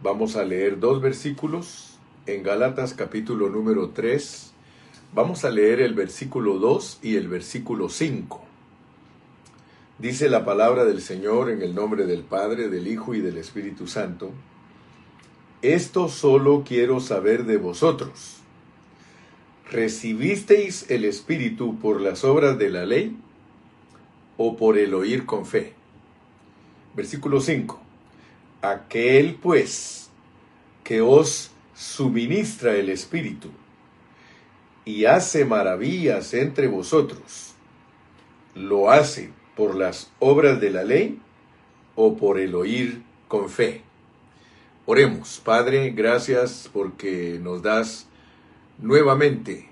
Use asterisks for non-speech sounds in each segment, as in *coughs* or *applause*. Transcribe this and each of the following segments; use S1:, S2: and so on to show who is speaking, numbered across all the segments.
S1: Vamos a leer dos versículos en Gálatas capítulo número 3. Vamos a leer el versículo 2 y el versículo 5. Dice la palabra del Señor en el nombre del Padre, del Hijo y del Espíritu Santo. Esto solo quiero saber de vosotros. ¿Recibisteis el Espíritu por las obras de la ley o por el oír con fe? Versículo 5. Aquel pues que os suministra el Espíritu y hace maravillas entre vosotros, ¿lo hace por las obras de la ley o por el oír con fe? Oremos, Padre, gracias porque nos das nuevamente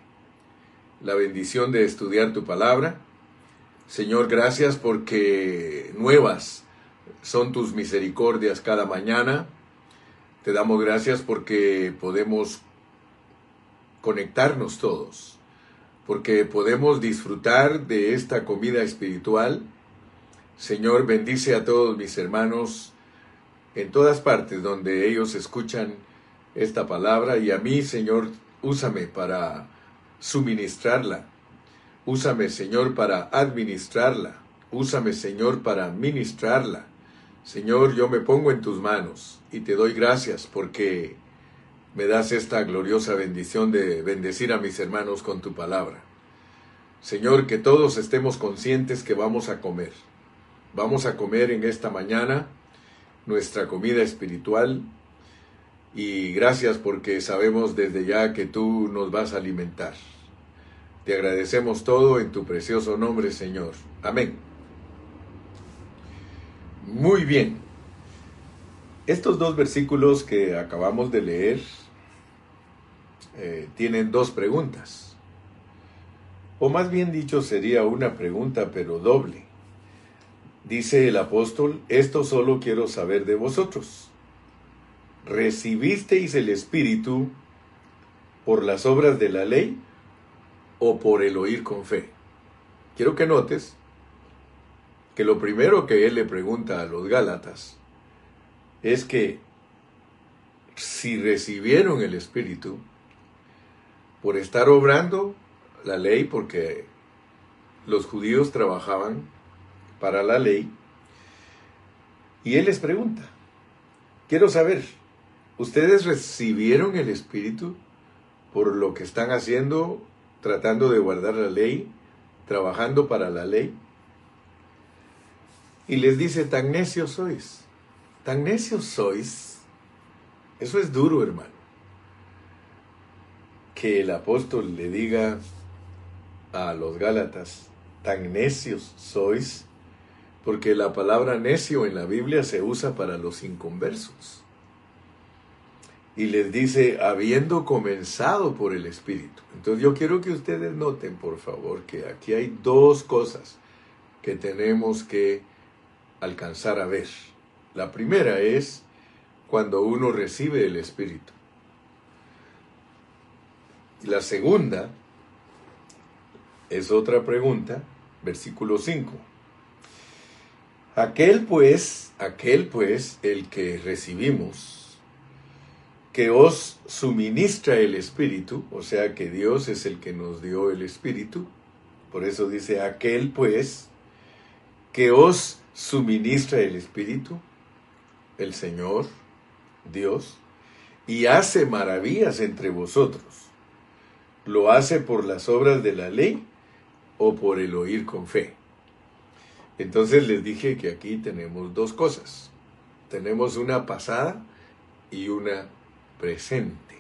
S1: la bendición de estudiar tu palabra. Señor, gracias porque nuevas son tus misericordias cada mañana. Te damos gracias porque podemos conectarnos todos, porque podemos disfrutar de esta comida espiritual. Señor, bendice a todos mis hermanos en todas partes donde ellos escuchan esta palabra y a mí, Señor, úsame para suministrarla. Úsame, Señor, para administrarla. Úsame, Señor, para ministrarla. Señor, yo me pongo en tus manos y te doy gracias porque me das esta gloriosa bendición de bendecir a mis hermanos con tu palabra. Señor, que todos estemos conscientes que vamos a comer. Vamos a comer en esta mañana nuestra comida espiritual y gracias porque sabemos desde ya que tú nos vas a alimentar. Te agradecemos todo en tu precioso nombre, Señor. Amén. Muy bien. Estos dos versículos que acabamos de leer eh, tienen dos preguntas. O más bien dicho sería una pregunta pero doble. Dice el apóstol, esto solo quiero saber de vosotros. ¿Recibisteis el Espíritu por las obras de la ley o por el oír con fe? Quiero que notes que lo primero que él le pregunta a los Gálatas es que si recibieron el Espíritu por estar obrando la ley, porque los judíos trabajaban para la ley, y él les pregunta, quiero saber, ¿ustedes recibieron el Espíritu por lo que están haciendo, tratando de guardar la ley, trabajando para la ley? Y les dice, tan necios sois, tan necios sois. Eso es duro, hermano. Que el apóstol le diga a los Gálatas, tan necios sois, porque la palabra necio en la Biblia se usa para los inconversos. Y les dice, habiendo comenzado por el Espíritu. Entonces yo quiero que ustedes noten, por favor, que aquí hay dos cosas que tenemos que alcanzar a ver. La primera es cuando uno recibe el Espíritu. Y la segunda es otra pregunta, versículo 5. Aquel pues, aquel pues, el que recibimos, que os suministra el Espíritu, o sea que Dios es el que nos dio el Espíritu, por eso dice aquel pues, que os suministra el Espíritu, el Señor, Dios, y hace maravillas entre vosotros. ¿Lo hace por las obras de la ley o por el oír con fe? Entonces les dije que aquí tenemos dos cosas. Tenemos una pasada y una presente.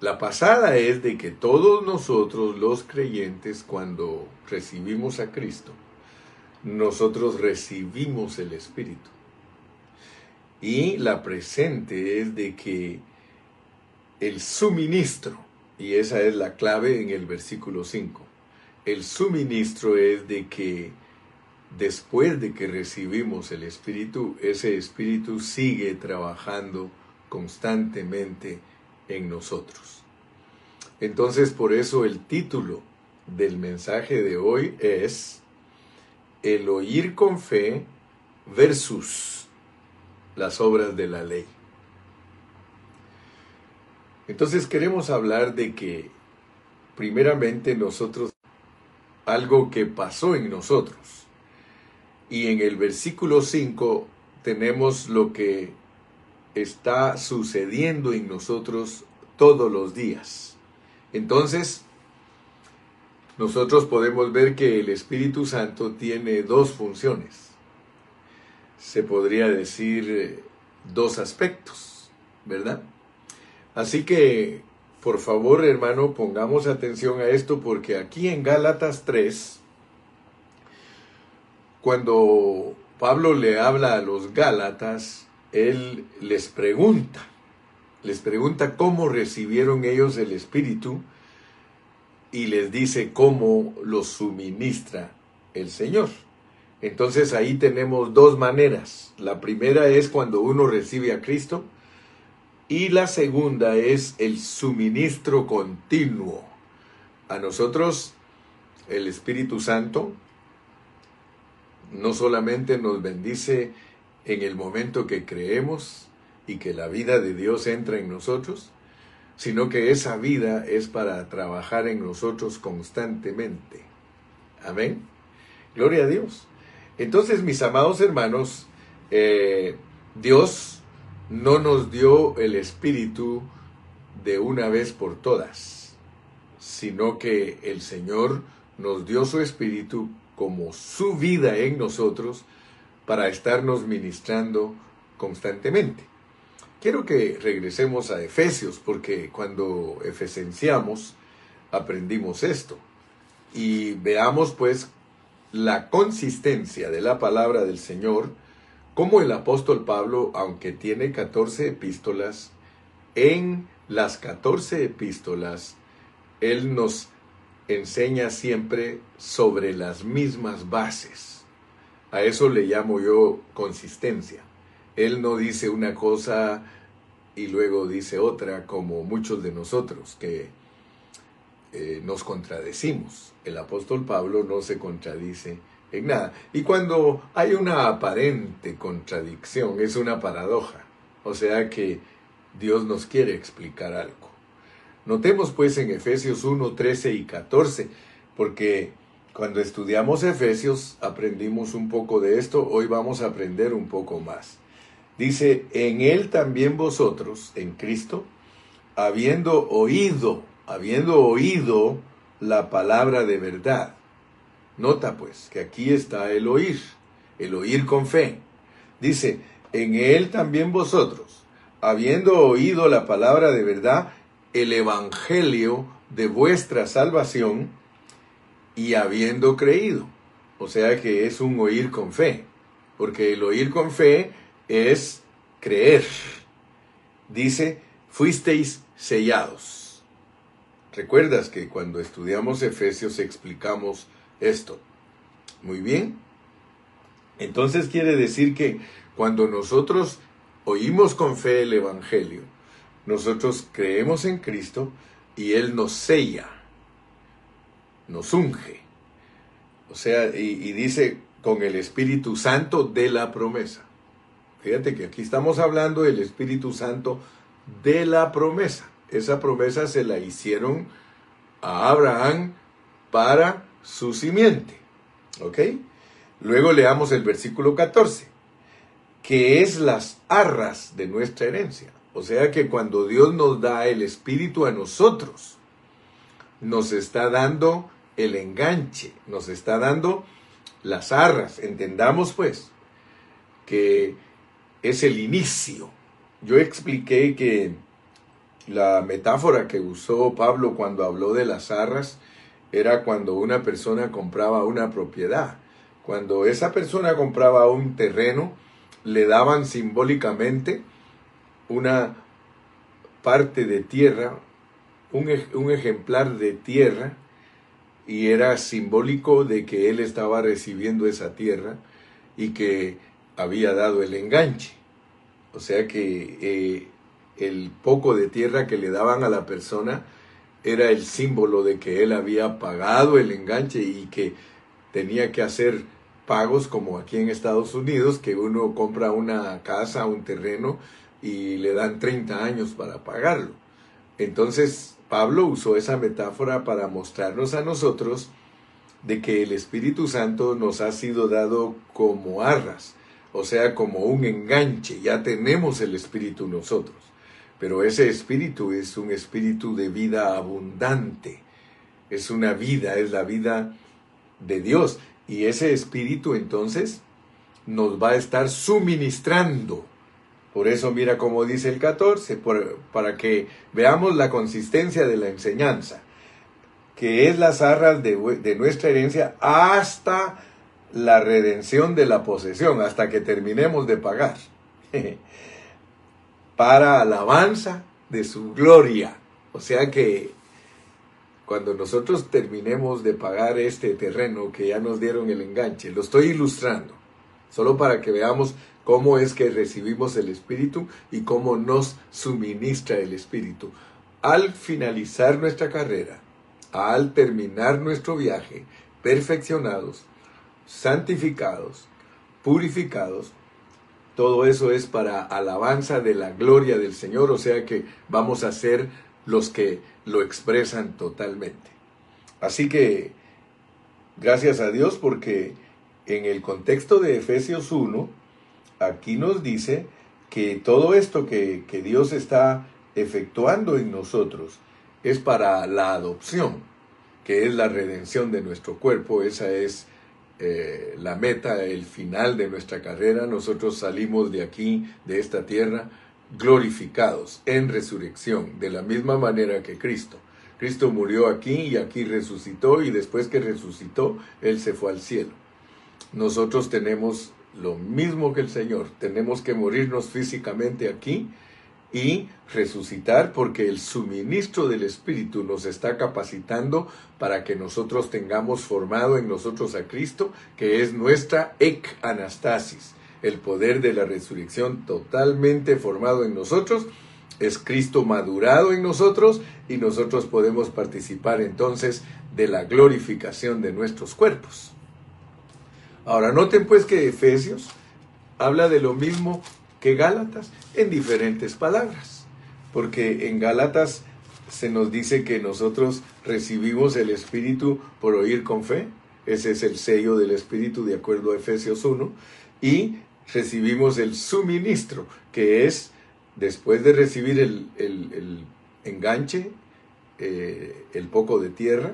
S1: La pasada es de que todos nosotros los creyentes cuando recibimos a Cristo, nosotros recibimos el Espíritu. Y la presente es de que el suministro, y esa es la clave en el versículo 5, el suministro es de que después de que recibimos el Espíritu, ese Espíritu sigue trabajando constantemente en nosotros. Entonces, por eso el título del mensaje de hoy es el oír con fe versus las obras de la ley. Entonces queremos hablar de que primeramente nosotros, algo que pasó en nosotros. Y en el versículo 5 tenemos lo que está sucediendo en nosotros todos los días. Entonces, nosotros podemos ver que el Espíritu Santo tiene dos funciones. Se podría decir eh, dos aspectos, ¿verdad? Así que, por favor, hermano, pongamos atención a esto porque aquí en Gálatas 3, cuando Pablo le habla a los Gálatas, él les pregunta, les pregunta cómo recibieron ellos el Espíritu y les dice cómo lo suministra el Señor. Entonces ahí tenemos dos maneras. La primera es cuando uno recibe a Cristo y la segunda es el suministro continuo. A nosotros el Espíritu Santo no solamente nos bendice en el momento que creemos y que la vida de Dios entra en nosotros, sino que esa vida es para trabajar en nosotros constantemente. Amén. Gloria a Dios. Entonces, mis amados hermanos, eh, Dios no nos dio el Espíritu de una vez por todas, sino que el Señor nos dio su Espíritu como su vida en nosotros para estarnos ministrando constantemente. Quiero que regresemos a Efesios porque cuando efesenciamos aprendimos esto y veamos pues la consistencia de la palabra del Señor como el apóstol Pablo, aunque tiene 14 epístolas, en las 14 epístolas, él nos enseña siempre sobre las mismas bases. A eso le llamo yo consistencia. Él no dice una cosa y luego dice otra como muchos de nosotros que eh, nos contradecimos. El apóstol Pablo no se contradice en nada. Y cuando hay una aparente contradicción, es una paradoja. O sea que Dios nos quiere explicar algo. Notemos pues en Efesios 1, 13 y 14, porque cuando estudiamos Efesios aprendimos un poco de esto, hoy vamos a aprender un poco más. Dice, en él también vosotros, en Cristo, habiendo oído, habiendo oído la palabra de verdad. Nota pues que aquí está el oír, el oír con fe. Dice, en él también vosotros, habiendo oído la palabra de verdad, el evangelio de vuestra salvación y habiendo creído. O sea que es un oír con fe, porque el oír con fe es creer. Dice, fuisteis sellados. ¿Recuerdas que cuando estudiamos Efesios explicamos esto? Muy bien. Entonces quiere decir que cuando nosotros oímos con fe el Evangelio, nosotros creemos en Cristo y Él nos sella, nos unge. O sea, y, dice con el Espíritu Santo de la promesa. Fíjate que aquí estamos hablando del Espíritu Santo de la promesa. Esa promesa se la hicieron a Abraham para su simiente. ¿Ok? Luego leamos el versículo 14, que es las arras de nuestra herencia. O sea que cuando Dios nos da el Espíritu a nosotros, nos está dando el enganche, nos está dando las arras. Entendamos pues que es el inicio. Yo expliqué que la metáfora que usó Pablo cuando habló de las arras era cuando una persona compraba una propiedad. Cuando esa persona compraba un terreno, le daban simbólicamente una parte de tierra, un, un ejemplar de tierra, y era simbólico de que él estaba recibiendo esa tierra y que había dado el enganche. O sea que eh, el poco de tierra que le daban a la persona era el símbolo de que él había pagado el enganche y que tenía que hacer pagos como aquí en Estados Unidos, que uno compra una casa, un terreno y le dan 30 años para pagarlo. Entonces Pablo usó esa metáfora para mostrarnos a nosotros de que el Espíritu Santo nos ha sido dado como arras, o sea, como un enganche, ya tenemos el Espíritu nosotros, pero ese Espíritu es un Espíritu de vida abundante, es una vida, es la vida de Dios, y ese Espíritu entonces nos va a estar suministrando. Por eso mira como dice el 14, para que veamos la consistencia de la enseñanza que es las arras de, nuestra herencia hasta la redención de la posesión, hasta que terminemos de pagar, *laughs* para alabanza de su gloria. O sea que cuando nosotros terminemos de pagar este terreno que ya nos dieron el enganche, lo estoy ilustrando, solo para que veamos cómo es que recibimos el Espíritu y cómo nos suministra el Espíritu. Al finalizar nuestra carrera, al terminar nuestro viaje, perfeccionados, santificados, purificados, todo eso es para alabanza de la gloria del Señor, o sea que vamos a ser los que lo expresan totalmente. Así que, gracias a Dios porque en el contexto de Efesios 1, aquí nos dice que todo esto que, que Dios está efectuando en nosotros, es para la adopción, que es la redención de nuestro cuerpo. Esa es eh, la meta, el final de nuestra carrera. Nosotros salimos de aquí, de esta tierra, glorificados en resurrección, de la misma manera que Cristo. Cristo murió aquí y aquí resucitó y después que resucitó, Él se fue al cielo. Nosotros tenemos lo mismo que el Señor, tenemos que morirnos físicamente aquí y resucitar porque el suministro del Espíritu nos está capacitando para que nosotros tengamos formado en nosotros a Cristo, que es nuestra ec anastasis, el poder de la resurrección totalmente formado en nosotros, es Cristo madurado en nosotros y nosotros podemos participar entonces de la glorificación de nuestros cuerpos. Ahora, noten pues que Efesios habla de lo mismo que Gálatas en diferentes palabras, porque en Gálatas se nos dice que nosotros recibimos el Espíritu por oír con fe, ese es el sello del Espíritu de acuerdo a Efesios 1, y recibimos el suministro, que es después de recibir el, enganche, eh, el poco de tierra,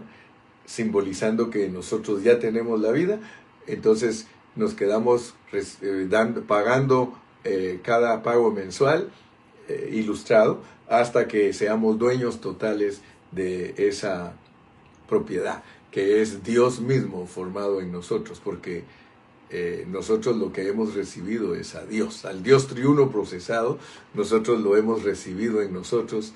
S1: simbolizando que nosotros ya tenemos la vida, entonces nos quedamos eh, dando, pagando eh, cada pago mensual eh, ilustrado hasta que seamos dueños totales de esa propiedad, que es Dios mismo formado en nosotros, porque eh, nosotros lo que hemos recibido es a Dios, al Dios triuno procesado, nosotros lo hemos recibido en nosotros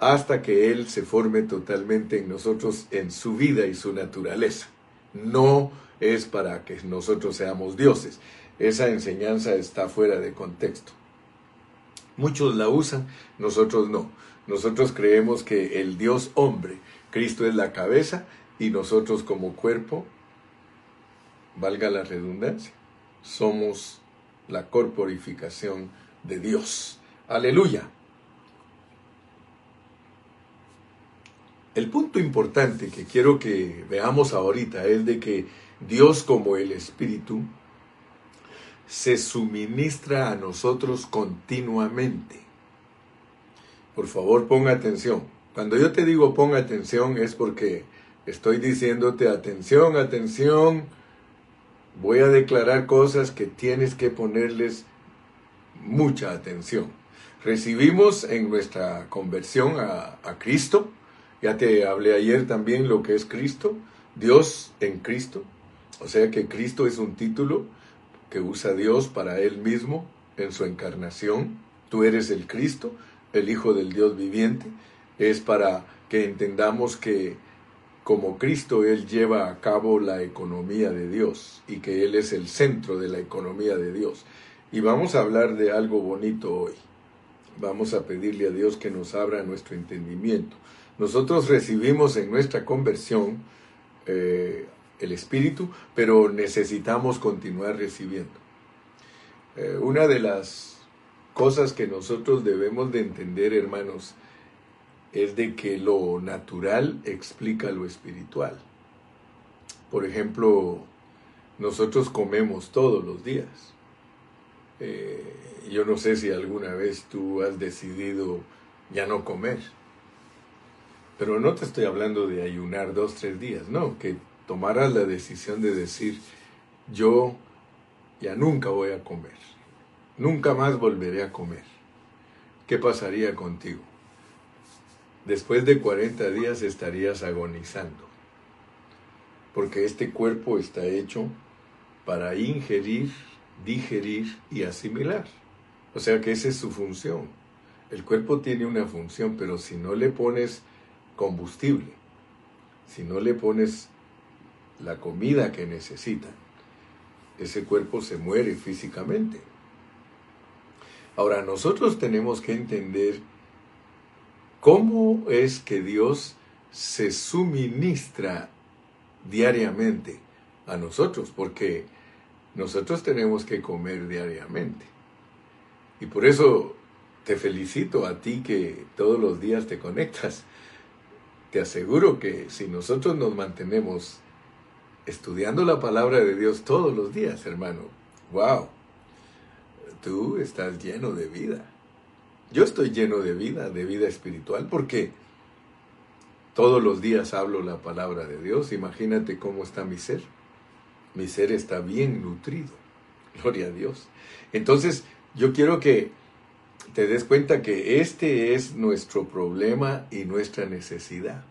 S1: hasta que Él se forme totalmente en nosotros en su vida y su naturaleza. No es para que nosotros seamos dioses, esa enseñanza está fuera de contexto. Muchos la usan, nosotros no. Nosotros creemos que el Dios hombre, Cristo es la cabeza y nosotros como cuerpo, valga la redundancia, somos la corporificación de Dios. Aleluya. El punto importante que quiero que veamos ahorita es de que Dios como el Espíritu se suministra a nosotros continuamente. Por favor, ponga atención. Cuando yo te digo ponga atención es porque estoy diciéndote atención, atención. Voy a declarar cosas que tienes que ponerles mucha atención. Recibimos en nuestra conversión a, a Cristo, ya te hablé ayer también lo que es Cristo, Dios en Cristo, o sea que Cristo es un título, que usa Dios para Él mismo en su encarnación. Tú eres el Cristo, el Hijo del Dios viviente. Es para que entendamos que como Cristo Él lleva a cabo la economía de Dios y que Él es el centro de la economía de Dios. Y vamos a hablar de algo bonito hoy. Vamos a pedirle a Dios que nos abra nuestro entendimiento. Nosotros recibimos en nuestra conversión eh, el Espíritu, pero necesitamos continuar recibiendo. Eh, una de las cosas que nosotros debemos de entender, hermanos, es de que lo natural explica lo espiritual. Por ejemplo, nosotros comemos todos los días. Eh, yo no sé si alguna vez tú has decidido ya no comer. Pero no te estoy hablando de ayunar dos, tres días, no, que tomaras la decisión de decir, yo ya nunca voy a comer, nunca más volveré a comer. ¿Qué pasaría contigo? Después de 40 días estarías agonizando, porque este cuerpo está hecho para ingerir, digerir y asimilar. O sea que esa es su función. El cuerpo tiene una función, pero si no le pones combustible, si no le pones la comida que necesita, ese cuerpo se muere físicamente. Ahora, nosotros tenemos que entender cómo es que Dios se suministra diariamente a nosotros, porque nosotros tenemos que comer diariamente. Y por eso te felicito a ti que todos los días te conectas. Te aseguro que si nosotros nos mantenemos estudiando la palabra de Dios todos los días, hermano, wow, tú estás lleno de vida. Yo estoy lleno de vida, de vida espiritual, porque todos los días hablo la palabra de Dios. Imagínate cómo está mi ser. Mi ser está bien nutrido. Gloria a Dios. Entonces, yo quiero que te des cuenta que este es nuestro problema y nuestra necesidad.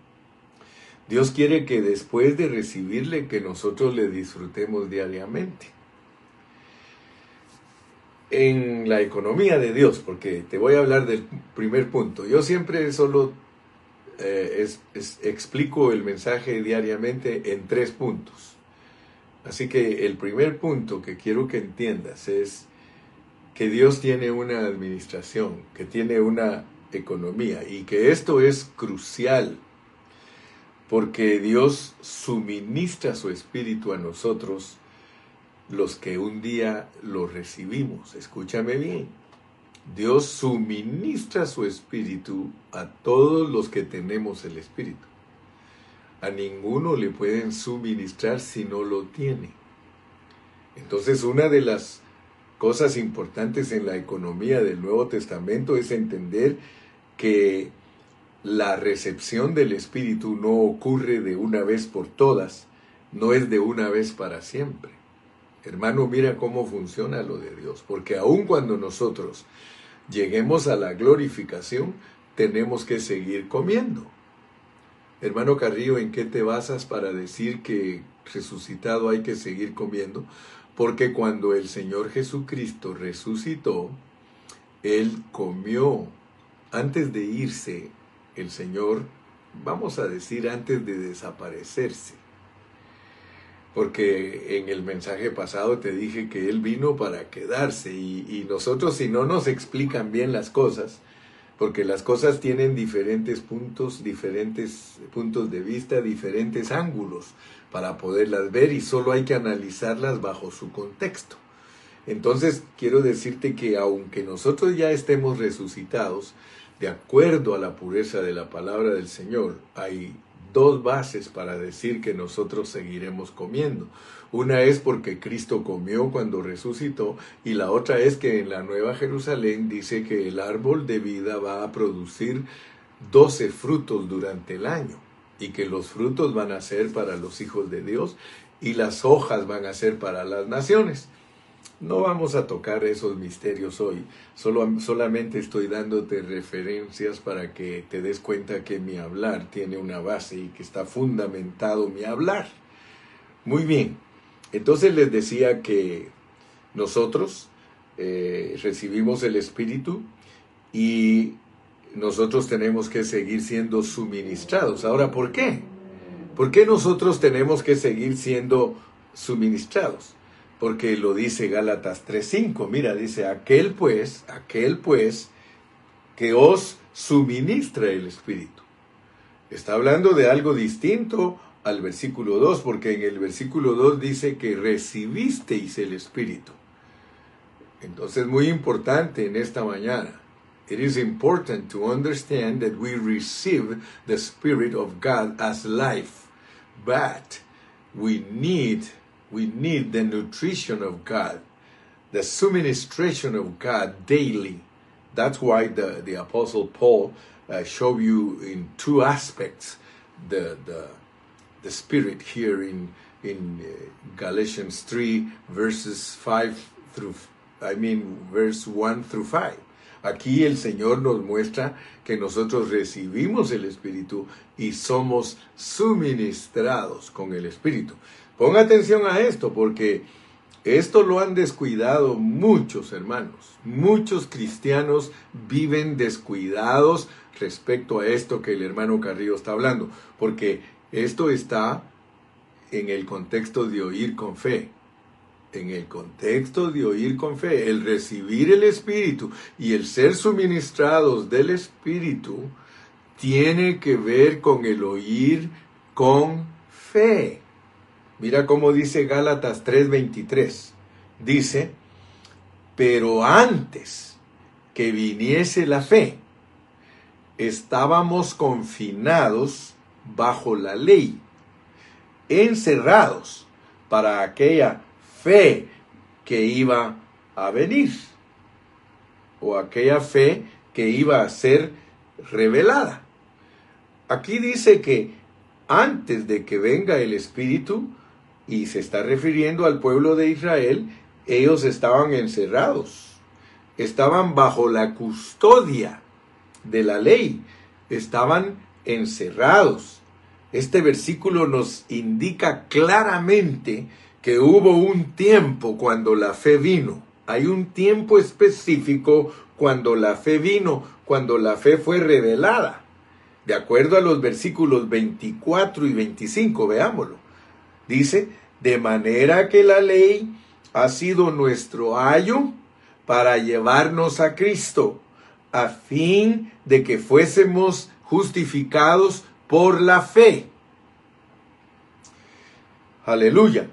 S1: Dios quiere que después de recibirle, que nosotros le disfrutemos diariamente. En la economía de Dios, porque te voy a hablar del primer punto. Yo siempre solo eh, explico el mensaje diariamente en tres puntos. Así que el primer punto que quiero que entiendas es que Dios tiene una administración, que tiene una economía y que esto es crucial porque Dios suministra su espíritu a nosotros los que un día lo recibimos. Escúchame bien. Dios suministra su espíritu a todos los que tenemos el espíritu. A ninguno le pueden suministrar si no lo tiene. Entonces una de las cosas importantes en la economía del Nuevo Testamento es entender que la recepción del Espíritu no ocurre de una vez por todas, no es de una vez para siempre. Hermano, mira cómo funciona lo de Dios, porque aun cuando nosotros lleguemos a la glorificación, tenemos que seguir comiendo. Hermano Carrillo, ¿en qué te basas para decir que resucitado hay que seguir comiendo? Porque cuando el Señor Jesucristo resucitó, Él comió antes de irse el Señor, vamos a decir, antes de desaparecerse. Porque en el mensaje pasado te dije que Él vino para quedarse y, nosotros si no nos explican bien las cosas, porque las cosas tienen diferentes puntos, diferentes puntos de vista, diferentes ángulos para poderlas ver y solo hay que analizarlas bajo su contexto. Entonces quiero decirte que aunque nosotros ya estemos resucitados, de acuerdo a la pureza de la palabra del Señor, hay dos bases para decir que nosotros seguiremos comiendo. Una es porque Cristo comió cuando resucitó y la otra es que en la Nueva Jerusalén dice que el árbol de vida va a producir doce frutos durante el año y que los frutos van a ser para los hijos de Dios y las hojas van a ser para las naciones. No vamos a tocar esos misterios hoy, Solo, solamente estoy dándote referencias para que te des cuenta que mi hablar tiene una base y que está fundamentado mi hablar. Muy bien, entonces les decía que nosotros eh, recibimos el Espíritu y nosotros tenemos que seguir siendo suministrados. Ahora, ¿por qué? ¿Por qué nosotros tenemos que seguir siendo suministrados? Porque lo dice Gálatas 3.5. Mira, dice, aquel pues, aquel pues, que os suministra el Espíritu. Está hablando de algo distinto al versículo 2, porque en el versículo 2 dice que recibisteis el Espíritu. Entonces, muy importante en esta mañana, it is important to understand that we receive the Spirit of God as life, but we need we need the nutrition of God, the subministration of God daily. That's why the, the Apostle Paul uh, showed you in two aspects the the the Spirit here in in uh, Galatians three verses five through I mean verse one through five. Aquí el Señor nos muestra que nosotros recibimos el Espíritu y somos suministrados con el Espíritu. Ponga atención a esto porque esto lo han descuidado muchos hermanos. Muchos cristianos viven descuidados respecto a esto que el hermano Carrillo está hablando, porque esto está en el contexto de oír con fe en el contexto de oír con fe, el recibir el Espíritu y el ser suministrados del Espíritu, tiene que ver con el oír con fe. Mira cómo dice Gálatas 3:23. Dice, pero antes que viniese la fe, estábamos confinados bajo la ley, encerrados para aquella fe que iba a venir o aquella fe que iba a ser revelada. Aquí dice que antes de que venga el Espíritu, y se está refiriendo al pueblo de Israel, ellos estaban encerrados, estaban bajo la custodia de la ley, estaban encerrados. Este versículo nos indica claramente que hubo un tiempo cuando la fe vino. Hay un tiempo específico cuando la fe vino, cuando la fe fue revelada. De acuerdo a los versículos 24 y 25, veámoslo. Dice, de manera que la ley ha sido nuestro ayo para llevarnos a Cristo, a fin de que fuésemos justificados por la fe. Aleluya.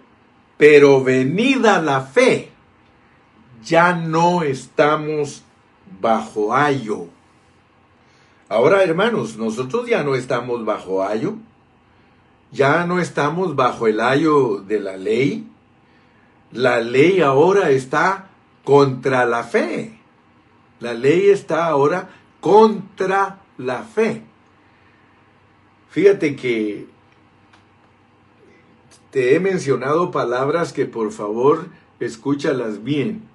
S1: Pero venida la fe, ya no estamos bajo ayo. Ahora, hermanos, nosotros ya no estamos bajo ayo. Ya no estamos bajo el ayo de la ley. La ley ahora está contra la fe. La ley está ahora contra la fe. Fíjate que te he mencionado palabras que por favor escúchalas bien.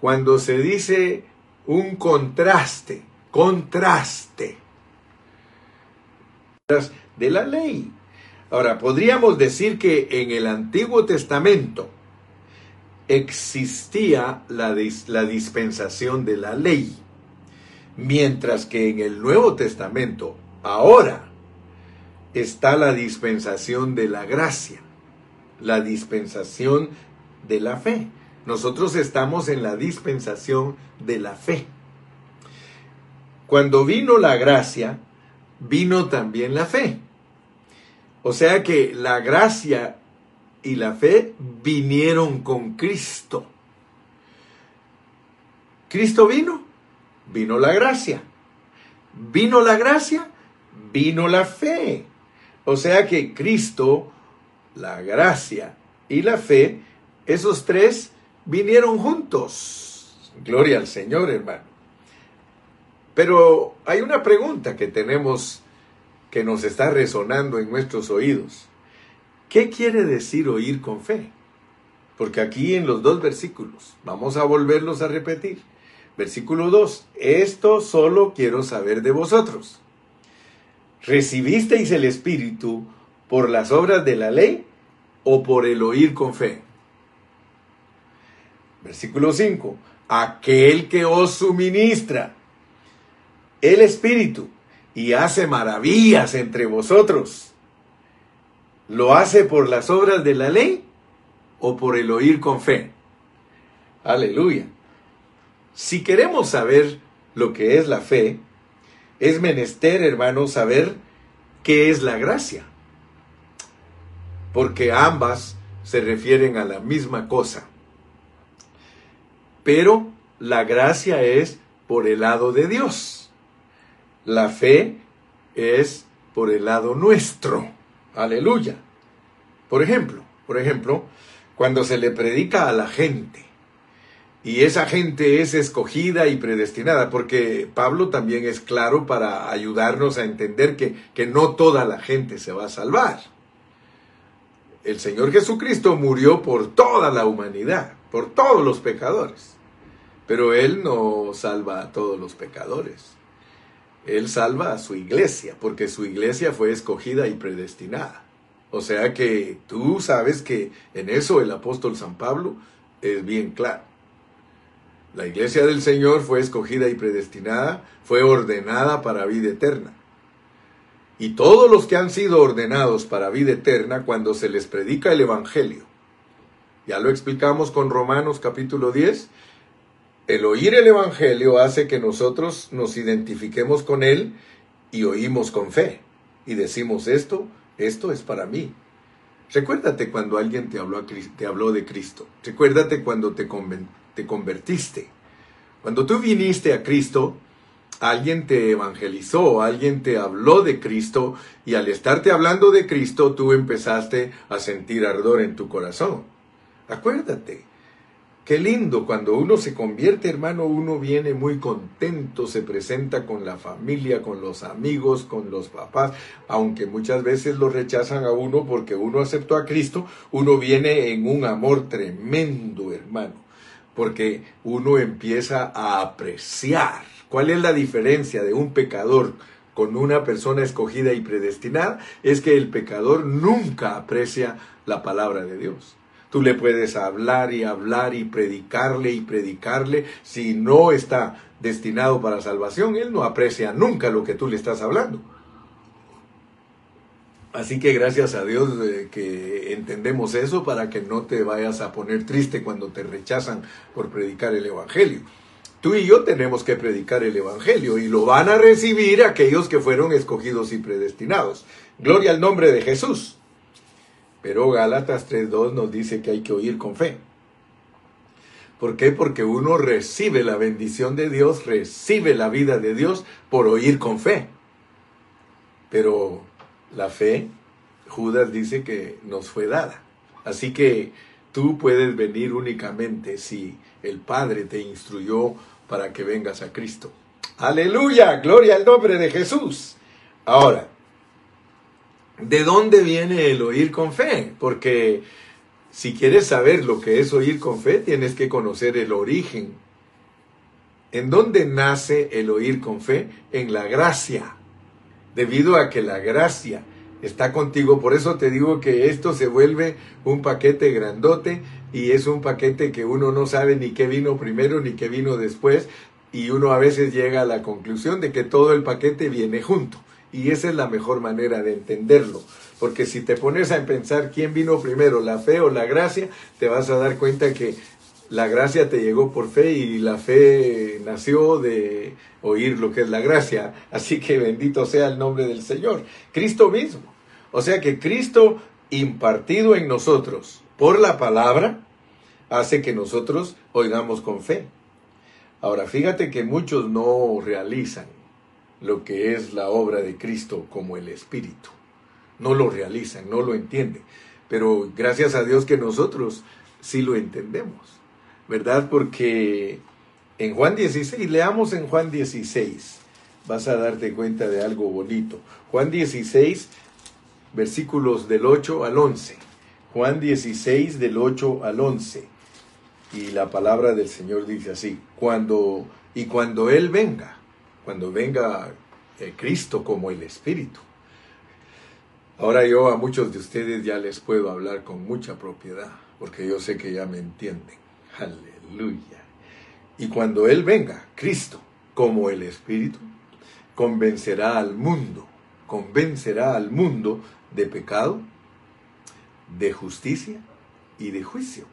S1: Cuando se dice un contraste, contraste de la ley. Ahora, podríamos decir que en el Antiguo Testamento existía la, la dispensación de la ley, mientras que en el Nuevo Testamento, ahora, está la dispensación de la gracia, la dispensación de la fe. Nosotros estamos en la dispensación de la fe. Cuando vino la gracia, vino también la fe. O sea que la gracia y la fe vinieron con Cristo. Cristo vino, vino la gracia. Vino la gracia, vino la fe. O sea que Cristo, la gracia y la fe, esos tres vinieron juntos. Gloria al Señor, hermano. Pero hay una pregunta que tenemos que nos está resonando en nuestros oídos. ¿Qué quiere decir oír con fe? Porque aquí en los dos versículos, vamos a volverlos a repetir. Versículo 2, esto solo quiero saber de vosotros. ¿Recibisteis el Espíritu por las obras de la ley o por el oír con fe? Versículo 5. Aquel que os suministra el Espíritu y hace maravillas entre vosotros, ¿lo hace por las obras de la ley o por el oír con fe? Aleluya. Si queremos saber lo que es la fe, es menester, hermanos, saber qué es la gracia. Porque ambas se refieren a la misma cosa. Pero la gracia es por el lado de Dios. La fe es por el lado nuestro. Aleluya. Por ejemplo, por ejemplo, cuando se le predica a la gente y esa gente es escogida y predestinada, porque Pablo también es claro para ayudarnos a entender que, que no toda la gente se va a salvar. El Señor Jesucristo murió por toda la humanidad, por todos los pecadores, pero Él no salva a todos los pecadores. Él salva a su iglesia, porque su iglesia fue escogida y predestinada. O sea que tú sabes que en eso el apóstol San Pablo es bien claro. La iglesia del Señor fue escogida y predestinada, fue ordenada para vida eterna. Y todos los que han sido ordenados para vida eterna, cuando se les predica el Evangelio, ya lo explicamos con Romanos capítulo 10, el oír el Evangelio hace que nosotros nos identifiquemos con Él y oímos con fe. Y decimos esto, esto es para mí. Recuérdate cuando alguien te habló, te habló de Cristo. Recuérdate cuando te, te convertiste. Cuando tú viniste a Cristo, alguien te evangelizó, alguien te habló de Cristo y al estarte hablando de Cristo tú empezaste a sentir ardor en tu corazón. Acuérdate, Qué lindo, cuando uno se convierte, hermano, uno viene muy contento, se presenta con la familia, con los amigos, con los papás, aunque muchas veces lo rechazan a uno porque uno aceptó a Cristo, uno viene en un amor tremendo, hermano, porque uno empieza a apreciar. ¿Cuál es la diferencia de un pecador con una persona escogida y predestinada? Es que el pecador nunca aprecia la palabra de Dios. Tú le puedes hablar y hablar y predicarle y predicarle. Si no está destinado para salvación, él no aprecia nunca lo que tú le estás hablando. Así que gracias a Dios eh, que entendemos eso para que no te vayas a poner triste cuando te rechazan por predicar el Evangelio. Tú y yo tenemos que predicar el Evangelio y lo van a recibir aquellos que fueron escogidos y predestinados. Gloria al nombre de Jesús. Pero Gálatas 3.2 nos dice que hay que oír con fe. ¿Por qué? Porque uno recibe la bendición de Dios, recibe la vida de Dios por oír con fe. Pero la fe, Judas dice que nos fue dada. Así que tú puedes venir únicamente si el Padre te instruyó para que vengas a Cristo. Aleluya, gloria al nombre de Jesús. Ahora, ¿De dónde viene el oír con fe? Porque si quieres saber lo que es oír con fe, tienes que conocer el origen. ¿En dónde nace el oír con fe? En la gracia. Debido a que la gracia está contigo, por eso te digo que esto se vuelve un paquete grandote y es un paquete que uno no sabe ni qué vino primero ni qué vino después y uno a veces llega a la conclusión de que todo el paquete viene junto. Y esa es la mejor manera de entenderlo. Porque si te pones a pensar quién vino primero, la fe o la gracia, te vas a dar cuenta que la gracia te llegó por fe y la fe nació de oír lo que es la gracia. Así que bendito sea el nombre del Señor. Cristo mismo. O sea que Cristo impartido en nosotros por la palabra hace que nosotros oigamos con fe. Ahora, fíjate que muchos no realizan lo que es la obra de Cristo como el Espíritu. No lo realizan, no lo entienden. Pero gracias a Dios que nosotros sí lo entendemos, ¿verdad? Porque en Juan 16, leamos en Juan 16, vas a darte cuenta de algo bonito. Juan 16, versículos del 8 al 11. Juan 16, del 8 al 11. Y la palabra del Señor dice así, cuando, y cuando Él venga, cuando venga eh, Cristo como el Espíritu. Ahora yo a muchos de ustedes ya les puedo hablar con mucha propiedad, porque yo sé que ya me entienden. Aleluya. Y cuando Él venga, Cristo, como el Espíritu, convencerá al mundo, convencerá al mundo de pecado, de justicia y de juicio.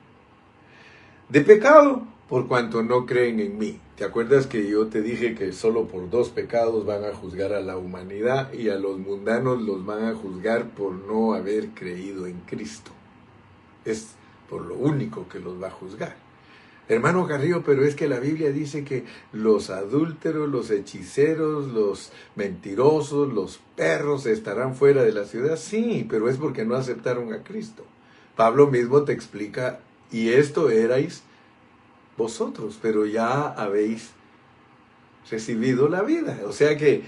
S1: De pecado, por cuanto no creen en mí. ¿Te acuerdas que yo te dije que solo por dos pecados van a juzgar a la humanidad y a los mundanos los van a juzgar por no haber creído en Cristo? Es por lo único que los va a juzgar. Hermano Carrillo, pero es que la Biblia dice que los adúlteros, los hechiceros, los mentirosos, los perros estarán fuera de la ciudad. Sí, pero es porque no aceptaron a Cristo. Pablo mismo te explica, y esto erais vosotros, pero ya habéis recibido la vida. O sea que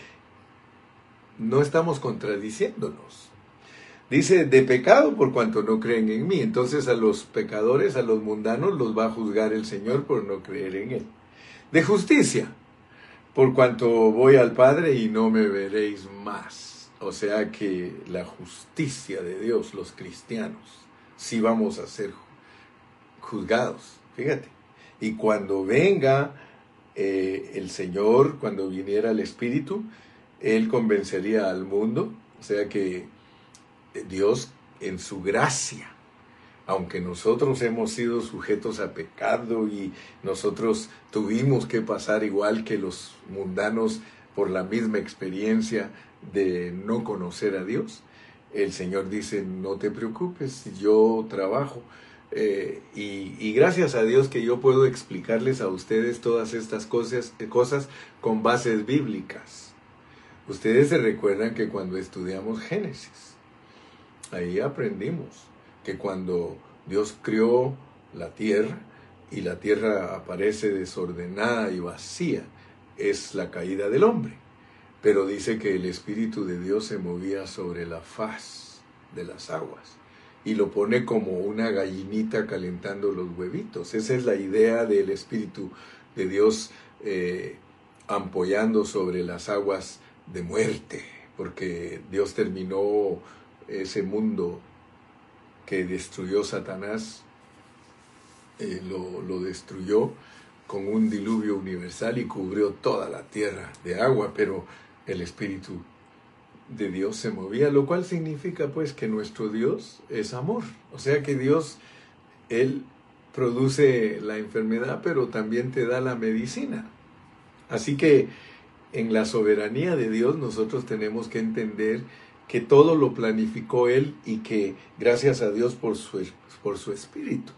S1: no estamos contradiciéndonos. Dice, de pecado por cuanto no creen en mí. Entonces a los pecadores, a los mundanos, los va a juzgar el Señor por no creer en Él. De justicia, por cuanto voy al Padre y no me veréis más. O sea que la justicia de Dios, los cristianos, sí vamos a ser juzgados. Fíjate. Y cuando venga eh, el Señor, cuando viniera el Espíritu, Él convencería al mundo. O sea que Dios en su gracia, aunque nosotros hemos sido sujetos a pecado y nosotros tuvimos que pasar igual que los mundanos por la misma experiencia de no conocer a Dios, el Señor dice, no te preocupes, yo trabajo. Eh, y, gracias a Dios que yo puedo explicarles a ustedes todas estas cosas, cosas con bases bíblicas. Ustedes se recuerdan que cuando estudiamos Génesis, ahí aprendimos que cuando Dios crió la tierra y la tierra aparece desordenada y vacía, es la caída del hombre. Pero dice que el Espíritu de Dios se movía sobre la faz de las aguas y lo pone como una gallinita calentando los huevitos. Esa es la idea del Espíritu de Dios eh, ampollando sobre las aguas de muerte, porque Dios terminó ese mundo que destruyó Satanás, eh, lo, lo destruyó con un diluvio universal y cubrió toda la tierra de agua, pero el Espíritu de Dios se movía, lo cual significa pues que nuestro Dios es amor. O sea que Dios, Él produce la enfermedad, pero también te da la medicina. Así que en la soberanía de Dios nosotros tenemos que entender que todo lo planificó Él y que gracias a Dios por su, por su espíritu.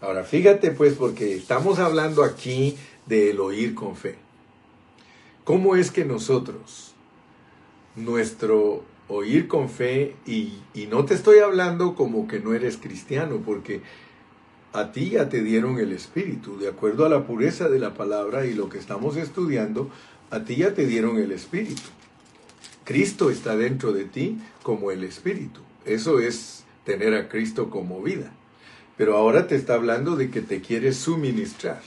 S1: Ahora, fíjate pues, porque estamos hablando aquí del oír con fe. ¿Cómo es que nosotros, nuestro oír con fe, y, y no te estoy hablando como que no eres cristiano, porque a ti ya te dieron el Espíritu, de acuerdo a la pureza de la palabra y lo que estamos estudiando, a ti ya te dieron el Espíritu. Cristo está dentro de ti como el Espíritu. Eso es tener a Cristo como vida. Pero ahora te está hablando de que te quiere suministrar.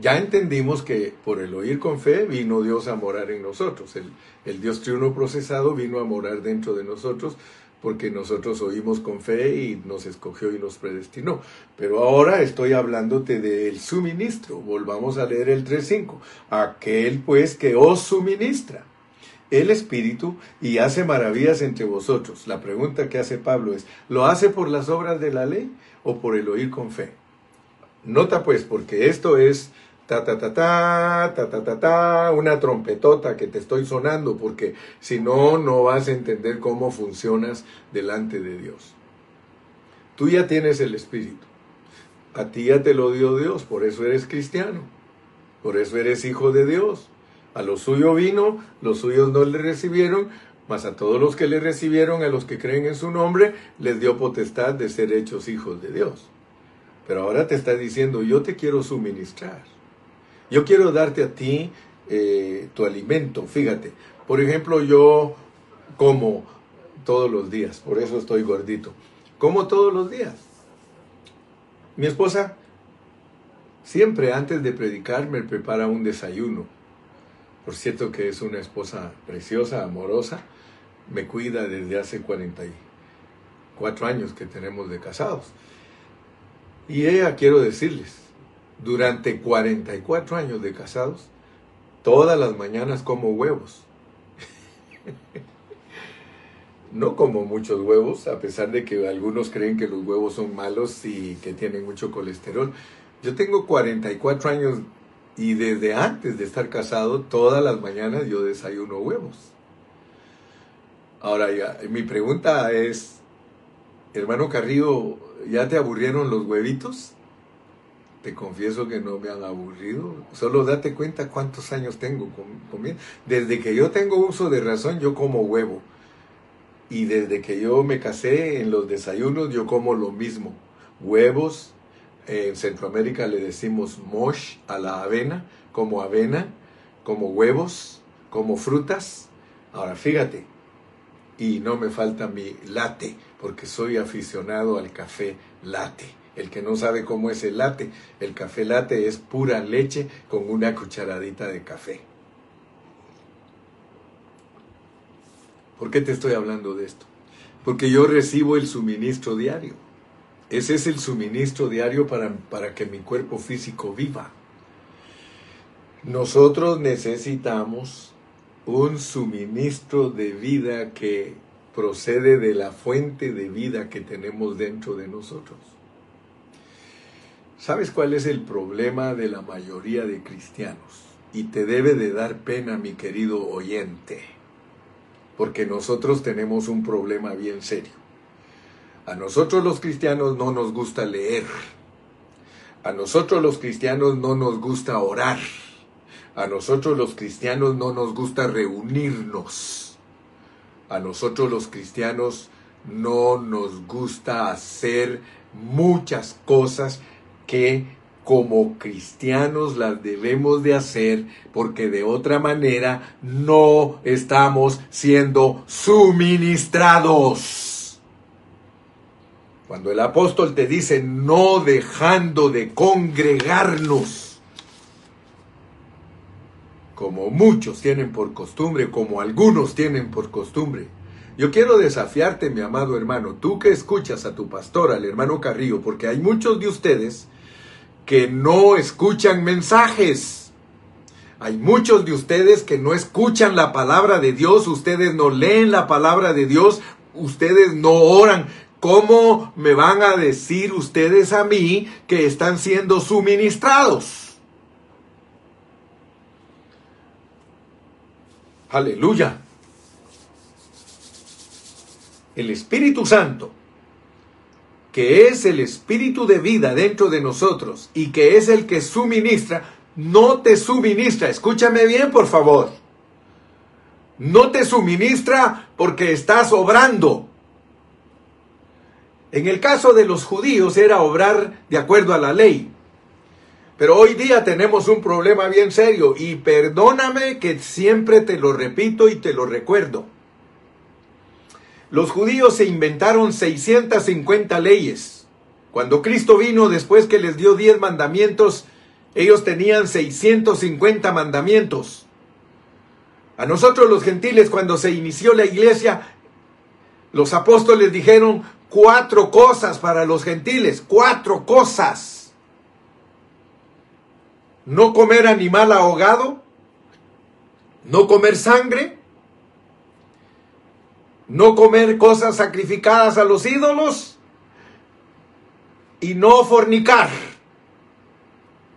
S1: Ya entendimos que por el oír con fe vino Dios a morar en nosotros. El, Dios triuno procesado vino a morar dentro de nosotros porque nosotros oímos con fe y nos escogió y nos predestinó. Pero ahora estoy hablándote del suministro. Volvamos a leer el 3.5. Aquel pues que os suministra el Espíritu y hace maravillas entre vosotros. La pregunta que hace Pablo es, ¿lo hace por las obras de la ley o por el oír con fe? Nota pues, porque esto es ta ta ta ta, ta ta ta ta, una trompetota que te estoy sonando porque si no, no vas a entender cómo funcionas delante de Dios. Tú ya tienes el Espíritu. A ti ya te lo dio Dios, por eso eres cristiano. Por eso eres hijo de Dios. A lo suyo vino, los suyos no le recibieron, mas a todos los que le recibieron, a los que creen en su nombre, les dio potestad de ser hechos hijos de Dios. Pero ahora te está diciendo, yo te quiero suministrar. Yo quiero darte a ti eh, tu alimento. Fíjate, por ejemplo, yo como todos los días, por eso estoy gordito. Como todos los días. Mi esposa siempre antes de predicar me prepara un desayuno por cierto que es una esposa preciosa, amorosa, me cuida desde hace 44 años que tenemos de casados. Y ella, quiero decirles, durante 44 años de casados, todas las mañanas como huevos. *laughs* no como muchos huevos, a pesar de que algunos creen que los huevos son malos y que tienen mucho colesterol. Yo tengo 44 años y desde antes de estar casado, todas las mañanas yo desayuno huevos. Ahora ya, mi pregunta es, hermano Carrillo, ¿ya te aburrieron los huevitos? Te confieso que no me han aburrido. Solo date cuenta cuántos años tengo comiendo. Desde que yo tengo uso de razón, yo como huevo. Y desde que yo me casé, en los desayunos yo como lo mismo. Huevos, en Centroamérica le decimos mosh a la avena, como avena, como huevos, como frutas. Ahora fíjate, y no me falta mi latte, porque soy aficionado al café latte. El que no sabe cómo es el latte, el café latte es pura leche con una cucharadita de café. ¿Por qué te estoy hablando de esto? Porque yo recibo el suministro diario. Ese es el suministro diario para, para que mi cuerpo físico viva. Nosotros necesitamos un suministro de vida que procede de la fuente de vida que tenemos dentro de nosotros. ¿Sabes cuál es el problema de la mayoría de cristianos? Y te debe de dar pena, mi querido oyente, porque nosotros tenemos un problema bien serio. A nosotros los cristianos no nos gusta leer. A nosotros los cristianos no nos gusta orar. A nosotros los cristianos no nos gusta reunirnos. A nosotros los cristianos no nos gusta hacer muchas cosas que como cristianos las debemos de hacer porque de otra manera no estamos siendo suministrados. Cuando el apóstol te dice no dejando de congregarnos, como muchos tienen por costumbre, como algunos tienen por costumbre, yo quiero desafiarte, mi amado hermano, tú que escuchas a tu pastor, al hermano Carrillo, porque hay muchos de ustedes que no escuchan mensajes. Hay muchos de ustedes que no escuchan la palabra de Dios, ustedes no leen la palabra de Dios, ustedes no oran. ¿Cómo me van a decir ustedes a mí que están siendo suministrados? Aleluya. El Espíritu Santo que es el espíritu de vida dentro de nosotros y que es el que suministra, no te suministra, escúchame bien por favor, no te suministra porque estás obrando. En el caso de los judíos era obrar de acuerdo a la ley. Pero hoy día tenemos un problema bien serio y perdóname que siempre te lo repito y te lo recuerdo. Los judíos se inventaron 650 leyes. Cuando Cristo vino después que les dio 10 mandamientos, ellos tenían 650 mandamientos. A nosotros los gentiles, cuando se inició la iglesia, los apóstoles dijeron cuatro cosas para los gentiles, cuatro cosas. No comer animal ahogado, no comer sangre, no comer cosas sacrificadas a los ídolos y no fornicar.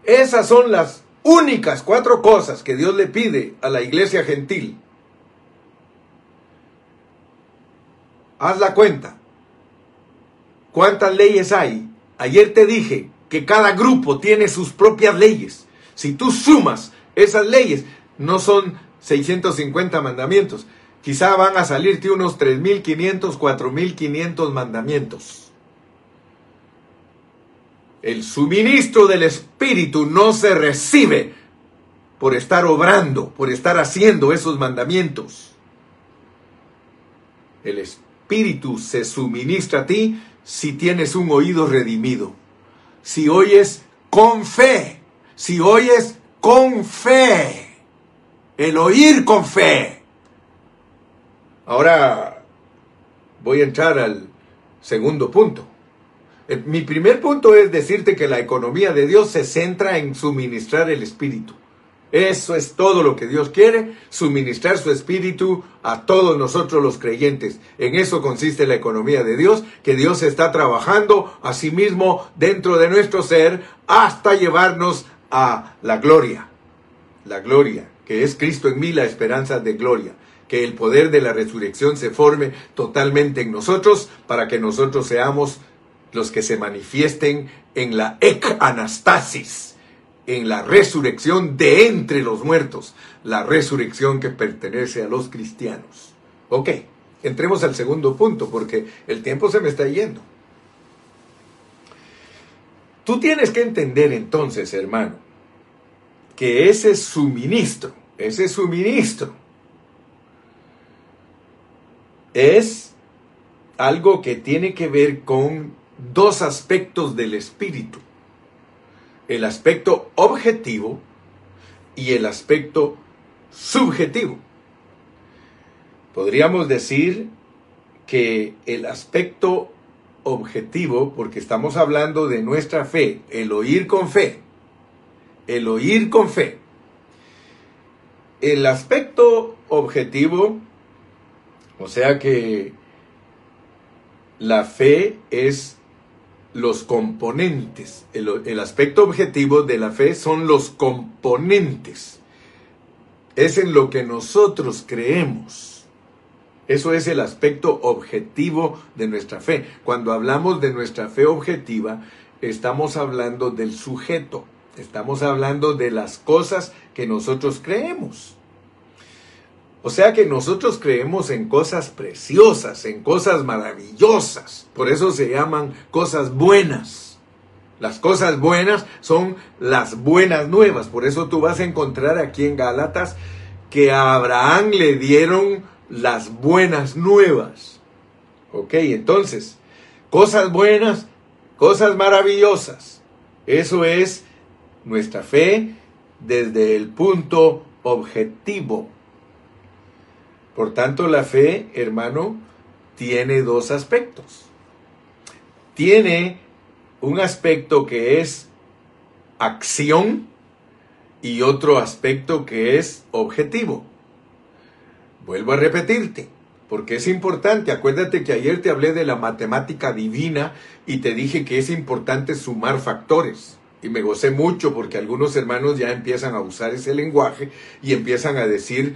S1: Esas son las únicas cuatro cosas que Dios le pide a la iglesia gentil. Haz la cuenta. ¿Cuántas leyes hay? Ayer te dije que cada grupo tiene sus propias leyes. Si tú sumas esas leyes, no son 650 mandamientos, quizá van a salirte unos 3.500, 4.500 mandamientos. El suministro del Espíritu no se recibe por estar obrando, por estar haciendo esos mandamientos. El Espíritu se suministra a ti si tienes un oído redimido, si oyes con fe, si oyes con fe, el oír con fe. Ahora voy a entrar al segundo punto. Mi primer punto es decirte que la economía de Dios se centra en suministrar el Espíritu. Eso es todo lo que Dios quiere, suministrar su Espíritu a todos nosotros los creyentes. En eso consiste la economía de Dios, que Dios está trabajando a sí mismo dentro de nuestro ser hasta llevarnos a la gloria. La gloria, que es Cristo en mí, la esperanza de gloria que el poder de la resurrección se forme totalmente en nosotros para que nosotros seamos los que se manifiesten en la ek anastasis, en la resurrección de entre los muertos, la resurrección que pertenece a los cristianos. Ok, entremos al segundo punto porque el tiempo se me está yendo. Tú tienes que entender entonces, hermano, que ese suministro, ese suministro, es algo que tiene que ver con dos aspectos del espíritu. El aspecto objetivo y el aspecto subjetivo. Podríamos decir que el aspecto objetivo, porque estamos hablando de nuestra fe, el oír con fe, el oír con fe. El aspecto objetivo, o sea que la fe es los componentes. El, aspecto objetivo de la fe son los componentes. Es en lo que nosotros creemos. Eso es el aspecto objetivo de nuestra fe. Cuando hablamos de nuestra fe objetiva, estamos hablando del sujeto. Estamos hablando de las cosas que nosotros creemos. O sea que nosotros creemos en cosas preciosas, en cosas maravillosas. Por eso se llaman cosas buenas. Las cosas buenas son las buenas nuevas. Por eso tú vas a encontrar aquí en Gálatas que a Abraham le dieron las buenas nuevas. Ok, entonces, cosas buenas, cosas maravillosas. Eso es nuestra fe desde el punto objetivo. Por tanto, la fe, hermano, tiene dos aspectos. Tiene un aspecto que es acción y otro aspecto que es objetivo. Vuelvo a repetirte, porque es importante. Acuérdate que ayer te hablé de la matemática divina y te dije que es importante sumar factores. Y me gocé mucho porque algunos hermanos ya empiezan a usar ese lenguaje y empiezan a decir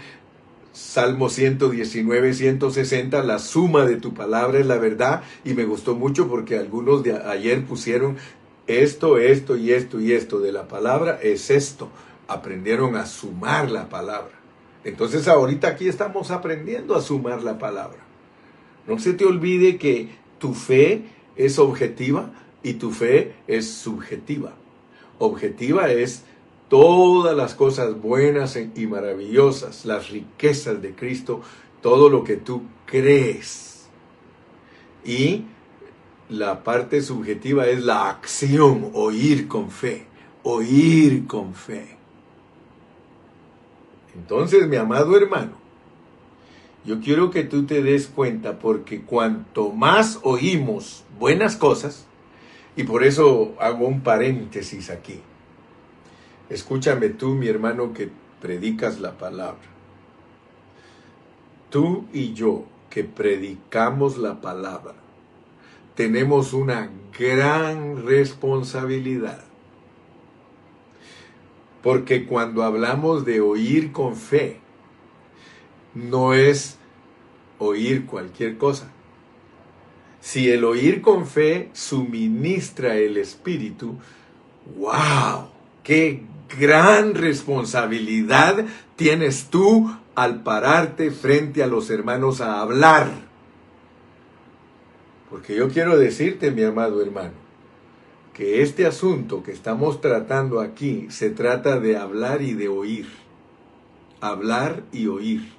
S1: Salmo 119, 160, la suma de tu palabra es la verdad. Y me gustó mucho porque algunos de ayer pusieron esto, esto y esto y esto de la palabra es esto. Aprendieron a sumar la palabra. Entonces ahorita aquí estamos aprendiendo a sumar la palabra. No se te olvide que tu fe es objetiva y tu fe es subjetiva. Objetiva es todas las cosas buenas y maravillosas, las riquezas de Cristo, todo lo que tú crees. Y la parte subjetiva es la acción, oír con fe, oír con fe. Entonces, mi amado hermano, yo quiero que tú te des cuenta porque cuanto más oímos buenas cosas, y por eso hago un paréntesis aquí, Escúchame tú, mi hermano, que predicas la palabra. Tú y yo, que predicamos la palabra, tenemos una gran responsabilidad. Porque cuando hablamos de oír con fe, no es oír cualquier cosa. Si el oír con fe suministra el Espíritu, wow, qué gran responsabilidad tienes tú al pararte frente a los hermanos a hablar. Porque yo quiero decirte, mi amado hermano, que este asunto que estamos tratando aquí se trata de hablar y de oír. Hablar y oír.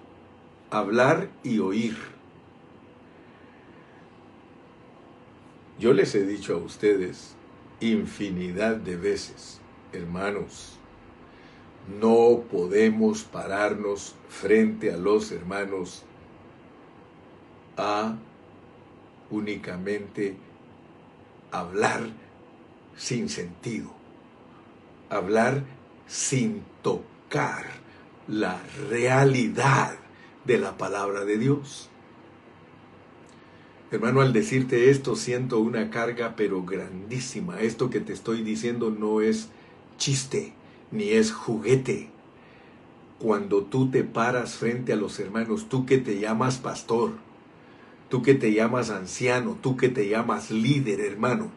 S1: Hablar y oír. Yo les he dicho a ustedes infinidad de veces, hermanos, no podemos pararnos frente a los hermanos a únicamente hablar sin sentido, hablar sin tocar la realidad de la palabra de Dios. Hermano, al decirte esto siento una carga pero grandísima. Esto que te estoy diciendo no es chiste ni es juguete. Cuando tú te paras frente a los hermanos, tú que te llamas pastor, tú que te llamas anciano, tú que te llamas líder, hermano,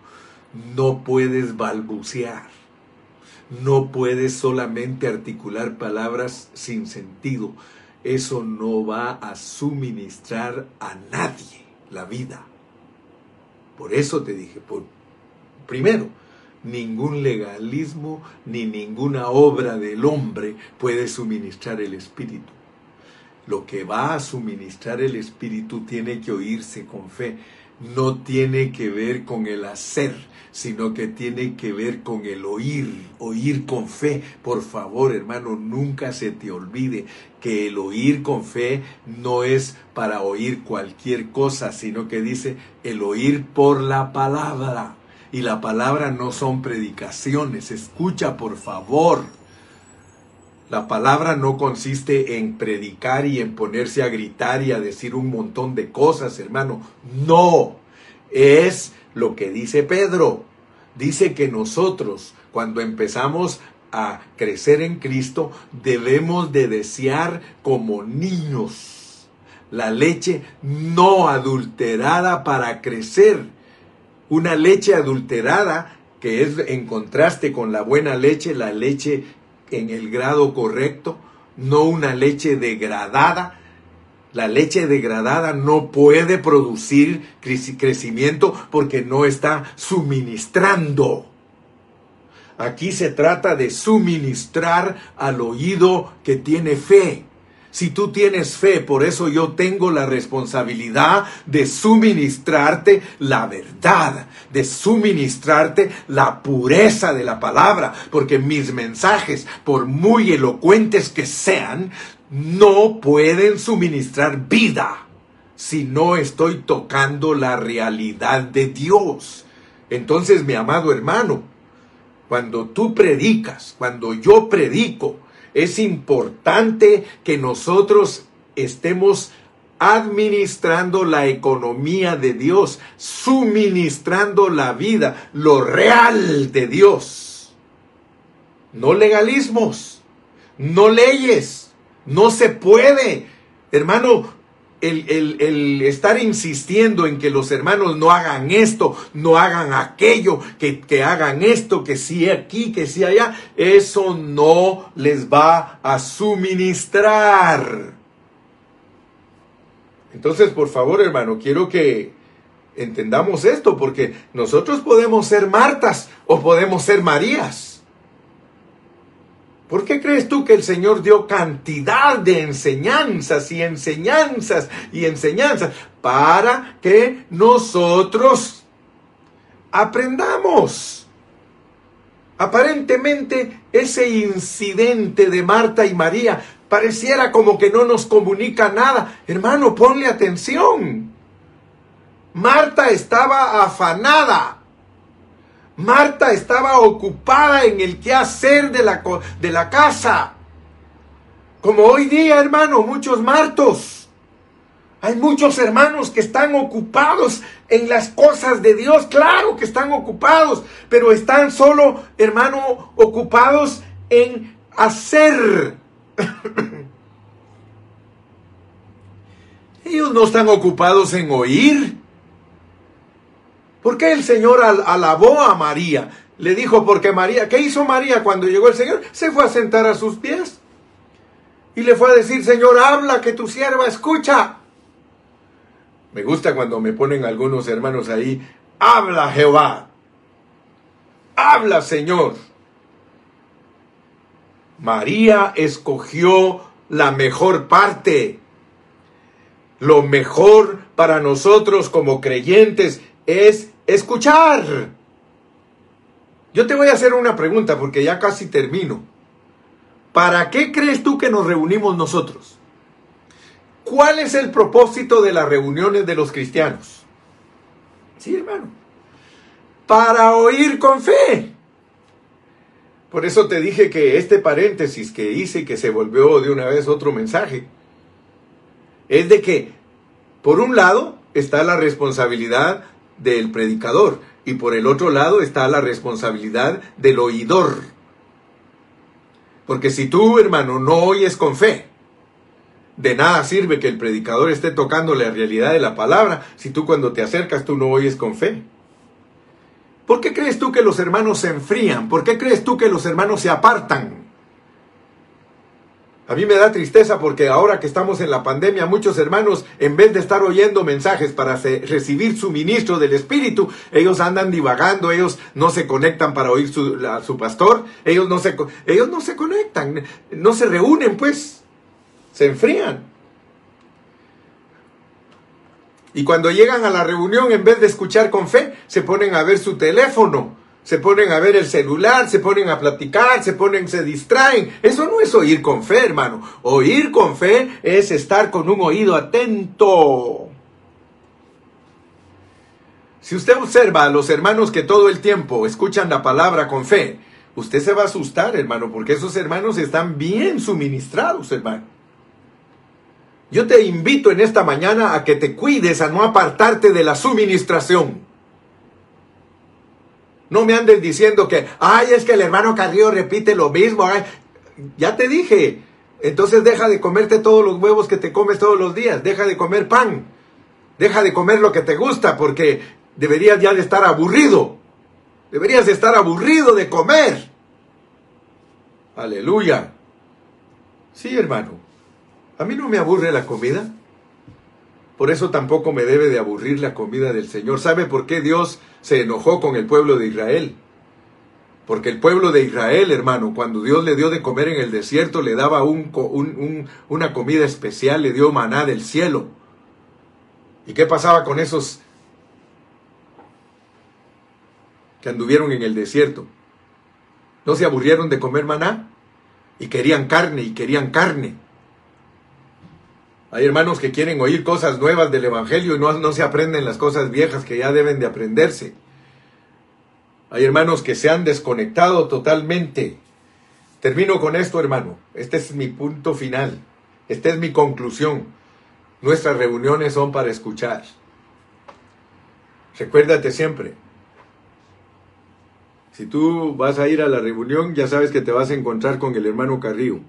S1: no puedes balbucear. No puedes solamente articular palabras sin sentido. Eso no va a suministrar a nadie la vida. Por eso te dije, por, primero, ningún legalismo ni ninguna obra del hombre puede suministrar el Espíritu. Lo que va a suministrar el Espíritu tiene que oírse con fe. No tiene que ver con el hacer, sino que tiene que ver con el oír, oír con fe. Por favor, hermano, nunca se te olvide que el oír con fe no es para oír cualquier cosa, sino que dice el oír por la palabra y la palabra no son predicaciones. Escucha, por favor. La palabra no consiste en predicar y en ponerse a gritar y a decir un montón de cosas, hermano. No, es lo que dice Pedro. Dice que nosotros, cuando empezamos a crecer en Cristo, debemos de desear como niños la leche no adulterada para crecer una leche adulterada, que es en contraste con la buena leche, la leche en el grado correcto, no una leche degradada. La leche degradada no puede producir crecimiento porque no está suministrando. Aquí se trata de suministrar al oído que tiene fe. Si tú tienes fe, por eso yo tengo la responsabilidad de suministrarte la verdad, de suministrarte la pureza de la palabra, porque mis mensajes, por muy elocuentes que sean, no pueden suministrar vida si no estoy tocando la realidad de Dios. Entonces, mi amado hermano, cuando tú predicas, cuando yo predico, es importante que nosotros estemos administrando la economía de Dios, suministrando la vida, lo real de Dios. No legalismos, no leyes, no se puede. Hermano, el, estar insistiendo en que los hermanos no hagan esto, no hagan aquello, que, que hagan esto, que sí aquí, que sí allá, eso no les va a suministrar. Entonces, por favor, hermano, quiero que entendamos esto, porque nosotros podemos ser Martas o podemos ser Marías. ¿Por qué crees tú que el Señor dio cantidad de enseñanzas y enseñanzas y enseñanzas para que nosotros aprendamos? Aparentemente ese incidente de Marta y María pareciera como que no nos comunica nada. Hermano, ponle atención. Marta estaba afanada Marta estaba ocupada en el quehacer de la, de la casa. Como hoy día, hermano, muchos martos. Hay muchos hermanos que están ocupados en las cosas de Dios. Claro que están ocupados, pero están solo, hermano, ocupados en hacer. *coughs* Ellos no están ocupados en oír. ¿Por qué el Señor alabó a María? Le dijo, porque María, ¿qué hizo María cuando llegó el Señor? Se fue a sentar a sus pies. Y le fue a decir, Señor, habla, que tu sierva escucha. Me gusta cuando me ponen algunos hermanos ahí, habla Jehová. Habla, Señor. María escogió la mejor parte. Lo mejor para nosotros como creyentes es escuchar. Yo te voy a hacer una pregunta porque ya casi termino. ¿Para qué crees tú que nos reunimos nosotros? ¿Cuál es el propósito de las reuniones de los cristianos? Sí, hermano. Para oír con fe. Por eso te dije que este paréntesis que hice, que se volvió de una vez otro mensaje, es de que, por un lado, está la responsabilidad del predicador y por el otro lado está la responsabilidad del oidor. Porque si tú, hermano, no oyes con fe, de nada sirve que el predicador esté tocando la realidad de la palabra si tú cuando te acercas tú no oyes con fe. ¿Por qué crees tú que los hermanos se enfrían? ¿Por qué crees tú que los hermanos se apartan? A mí me da tristeza porque ahora que estamos en la pandemia, muchos hermanos, en vez de estar oyendo mensajes para recibir suministro del Espíritu, ellos andan divagando, ellos no se conectan para oír a su pastor, ellos no, se, ellos no se conectan, no se reúnen, pues se enfrían. Y cuando llegan a la reunión, en vez de escuchar con fe, se ponen a ver su teléfono, se ponen a ver el celular, se ponen a platicar, se ponen, se distraen. Eso no es oír con fe, hermano. Oír con fe es estar con un oído atento. Si usted observa a los hermanos que todo el tiempo escuchan la palabra con fe, usted se va a asustar, hermano, porque esos hermanos están bien suministrados, hermano. Yo te invito en esta mañana a que te cuides, a no apartarte de la suministración. No me andes diciendo que, ay, es que el hermano Carrillo repite lo mismo. Ya te dije, entonces deja de comerte todos los huevos que te comes todos los días. Deja de comer pan. Deja de comer lo que te gusta porque deberías ya de estar aburrido. Deberías de estar aburrido de comer. Aleluya. Sí, hermano. A mí no me aburre la comida. Por eso tampoco me debe de aburrir la comida del Señor. ¿Sabe por qué Dios se enojó con el pueblo de Israel? Porque el pueblo de Israel, hermano, cuando Dios le dio de comer en el desierto, le daba una comida especial, le dio maná del cielo. ¿Y qué pasaba con esos que anduvieron en el desierto? ¿No se aburrieron de comer maná? Y querían carne y querían carne. Hay hermanos que quieren oír cosas nuevas del Evangelio y no, no, se aprenden las cosas viejas que ya deben de aprenderse. Hay hermanos que se han desconectado totalmente. Termino con esto, hermano. Este es mi punto final. Esta es mi conclusión. Nuestras reuniones son para escuchar. Recuérdate siempre. Si tú vas a ir a la reunión, ya sabes que te vas a encontrar con el hermano Carrillo.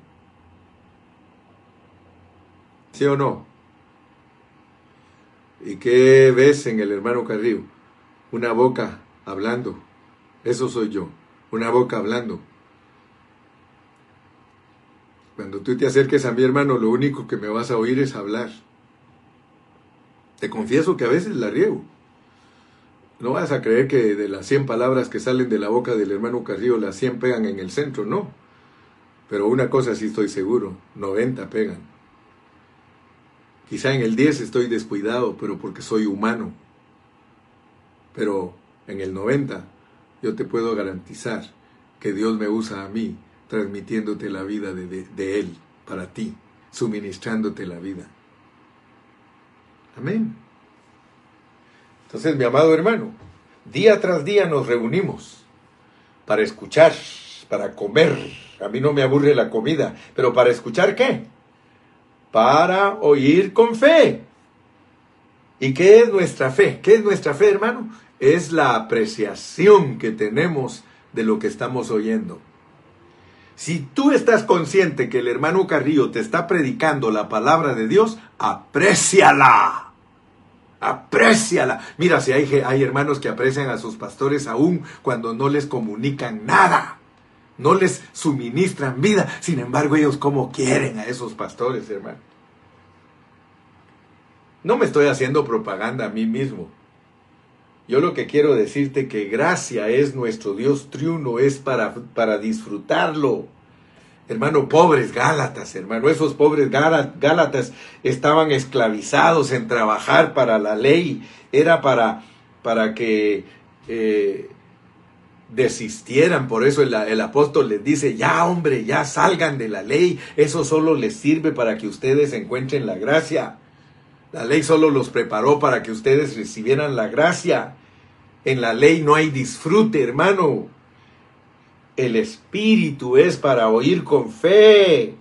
S1: ¿Sí o no? ¿Y qué ves en el hermano Carrillo? Una boca hablando. Eso soy yo. Una boca hablando. Cuando tú te acerques a mi hermano, lo único que me vas a oír es hablar. Te confieso que a veces la riego. No vas a creer que de las 100 palabras que salen de la boca del hermano Carrillo, las 100 pegan en el centro, no. Pero una cosa sí estoy seguro, 90 pegan. Quizá en el 10 estoy descuidado, pero porque soy humano. Pero en el 90 yo te puedo garantizar que Dios me usa a mí transmitiéndote la vida de, de, Él para ti, suministrándote la vida. Amén. Entonces, mi amado hermano, día tras día nos reunimos para escuchar, para comer. A mí no me aburre la comida, pero para escuchar qué? Para oír con fe. ¿Y qué es nuestra fe? ¿Qué es nuestra fe, hermano? Es la apreciación que tenemos de lo que estamos oyendo. Si tú estás consciente que el hermano Carrillo te está predicando la palabra de Dios, apréciala. Apréciala. Mira, si hay, hay hermanos que aprecian a sus pastores aún cuando no les comunican nada no les suministran vida. Sin embargo, ellos como quieren a esos pastores, hermano. No me estoy haciendo propaganda a mí mismo. Yo lo que quiero decirte que gracia es nuestro Dios triuno, es para, para disfrutarlo. Hermano, pobres Gálatas, hermano, esos pobres Gálatas estaban esclavizados en trabajar para la ley, era para, para que eh, desistieran. Por eso el, el, apóstol les dice, ya hombre, ya salgan de la ley. Eso solo les sirve para que ustedes encuentren la gracia. La ley solo los preparó para que ustedes recibieran la gracia. En la ley no hay disfrute, hermano. El espíritu es para oír con fe.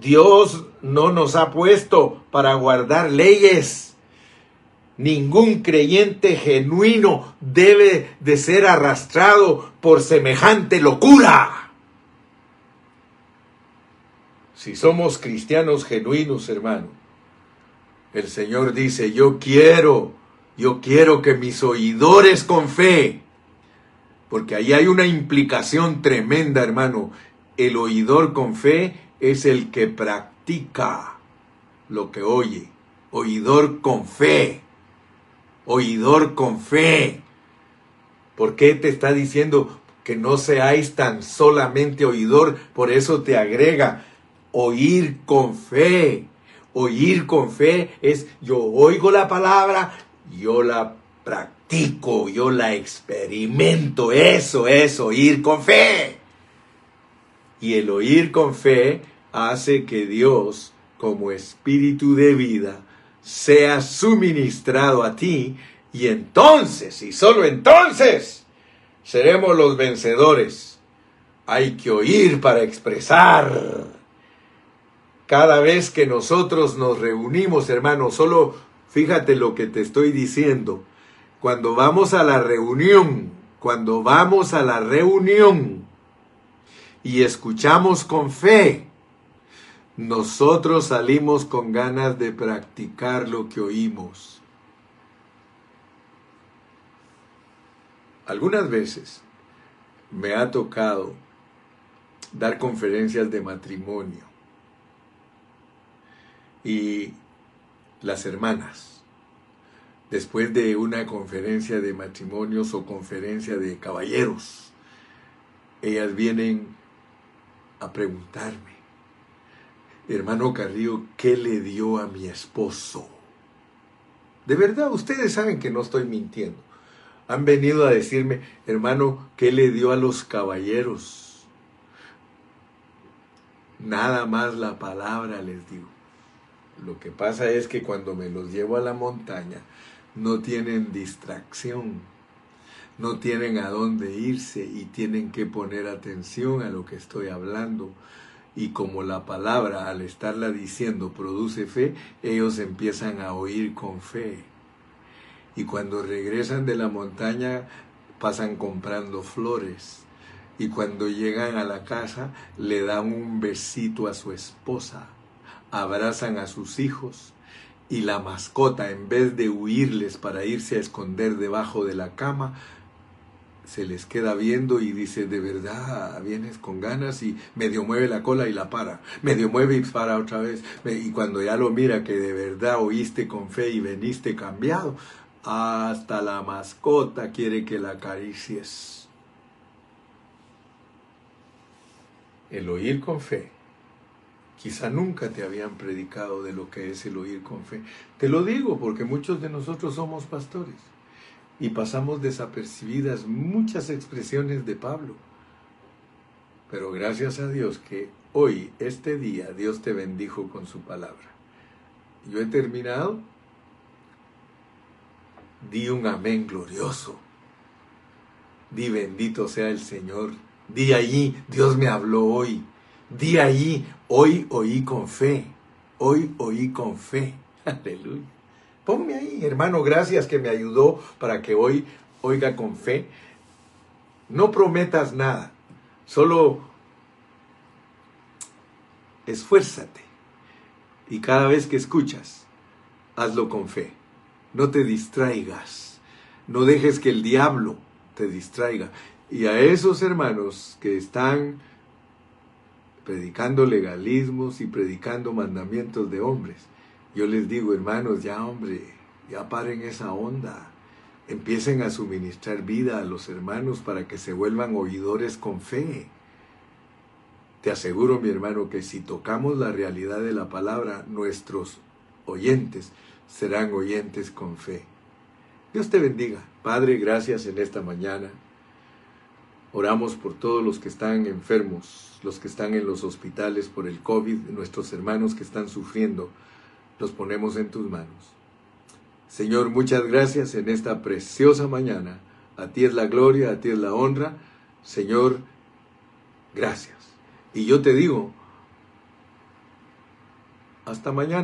S1: Dios no nos ha puesto para guardar leyes. Ningún creyente genuino debe de ser arrastrado por semejante locura. Si somos cristianos genuinos, hermano, el Señor dice, yo quiero, yo quiero que mis oidores con fe, porque ahí hay una implicación tremenda, hermano. El oidor con fe es el que practica lo que oye. Oidor con fe. Oidor con fe. ¿Por qué te está diciendo que no seáis tan solamente oidor? Por eso te agrega oír con fe. Oír con fe es yo oigo la palabra, yo la practico, yo la experimento. Eso es oír con fe. Y el oír con fe hace que Dios, como espíritu de vida, sea suministrado a ti y entonces, y solo entonces, seremos los vencedores. Hay que oír para expresar. Cada vez que nosotros nos reunimos, hermano, solo fíjate lo que te estoy diciendo. Cuando vamos a la reunión, cuando vamos a la reunión y escuchamos con fe, nosotros salimos con ganas de practicar lo que oímos. Algunas veces me ha tocado dar conferencias de matrimonio y las hermanas, después de una conferencia de matrimonios o conferencia de caballeros, ellas vienen a preguntarme, hermano Carrillo, ¿qué le dio a mi esposo? De verdad, ustedes saben que no estoy mintiendo han venido a decirme, hermano, ¿qué le dio a los caballeros? Nada más la palabra les digo. Lo que pasa es que cuando me los llevo a la montaña, no tienen distracción, no tienen a dónde irse y tienen que poner atención a lo que estoy hablando. Y como la palabra, al estarla diciendo, produce fe, ellos empiezan a oír con fe. Y cuando regresan de la montaña pasan comprando flores. Y cuando llegan a la casa le dan un besito a su esposa, abrazan a sus hijos. Y la mascota en vez de huirles para irse a esconder debajo de la cama, se les queda viendo y dice, de verdad, vienes con ganas y medio mueve la cola y la para, medio mueve y para otra vez. Y cuando ya lo mira que de verdad oíste con fe y veniste cambiado, hasta la mascota quiere que la acaricies. El oír con fe. Quizá nunca te habían predicado de lo que es el oír con fe. Te lo digo porque muchos de nosotros somos pastores y pasamos desapercibidas muchas expresiones de Pablo. Pero gracias a Dios que hoy, este día, Dios te bendijo con su palabra. Yo he terminado Di un amén glorioso. Di bendito sea el Señor. Di allí, Dios me habló hoy. Di allí, hoy oí con fe. Hoy oí con fe. *laughs* Aleluya. Ponme ahí, hermano, gracias que me ayudó para que hoy oiga con fe. No prometas nada, solo esfuérzate. Y cada vez que escuchas, hazlo con fe no te distraigas, no dejes que el diablo te distraiga. Y a esos hermanos que están predicando legalismos y predicando mandamientos de hombres, yo les digo, hermanos, ya hombre, ya paren esa onda. Empiecen a suministrar vida a los hermanos para que se vuelvan oidores con fe. Te aseguro, mi hermano, que si tocamos la realidad de la palabra, nuestros oyentes serán oyentes con fe. Dios te bendiga. Padre, gracias en esta mañana. Oramos por todos los que están enfermos, los que están en los hospitales por el COVID, nuestros hermanos que están sufriendo. Los ponemos en tus manos. Señor, muchas gracias en esta preciosa mañana. A ti es la gloria, a ti es la honra. Señor, gracias. Y yo te digo, hasta mañana.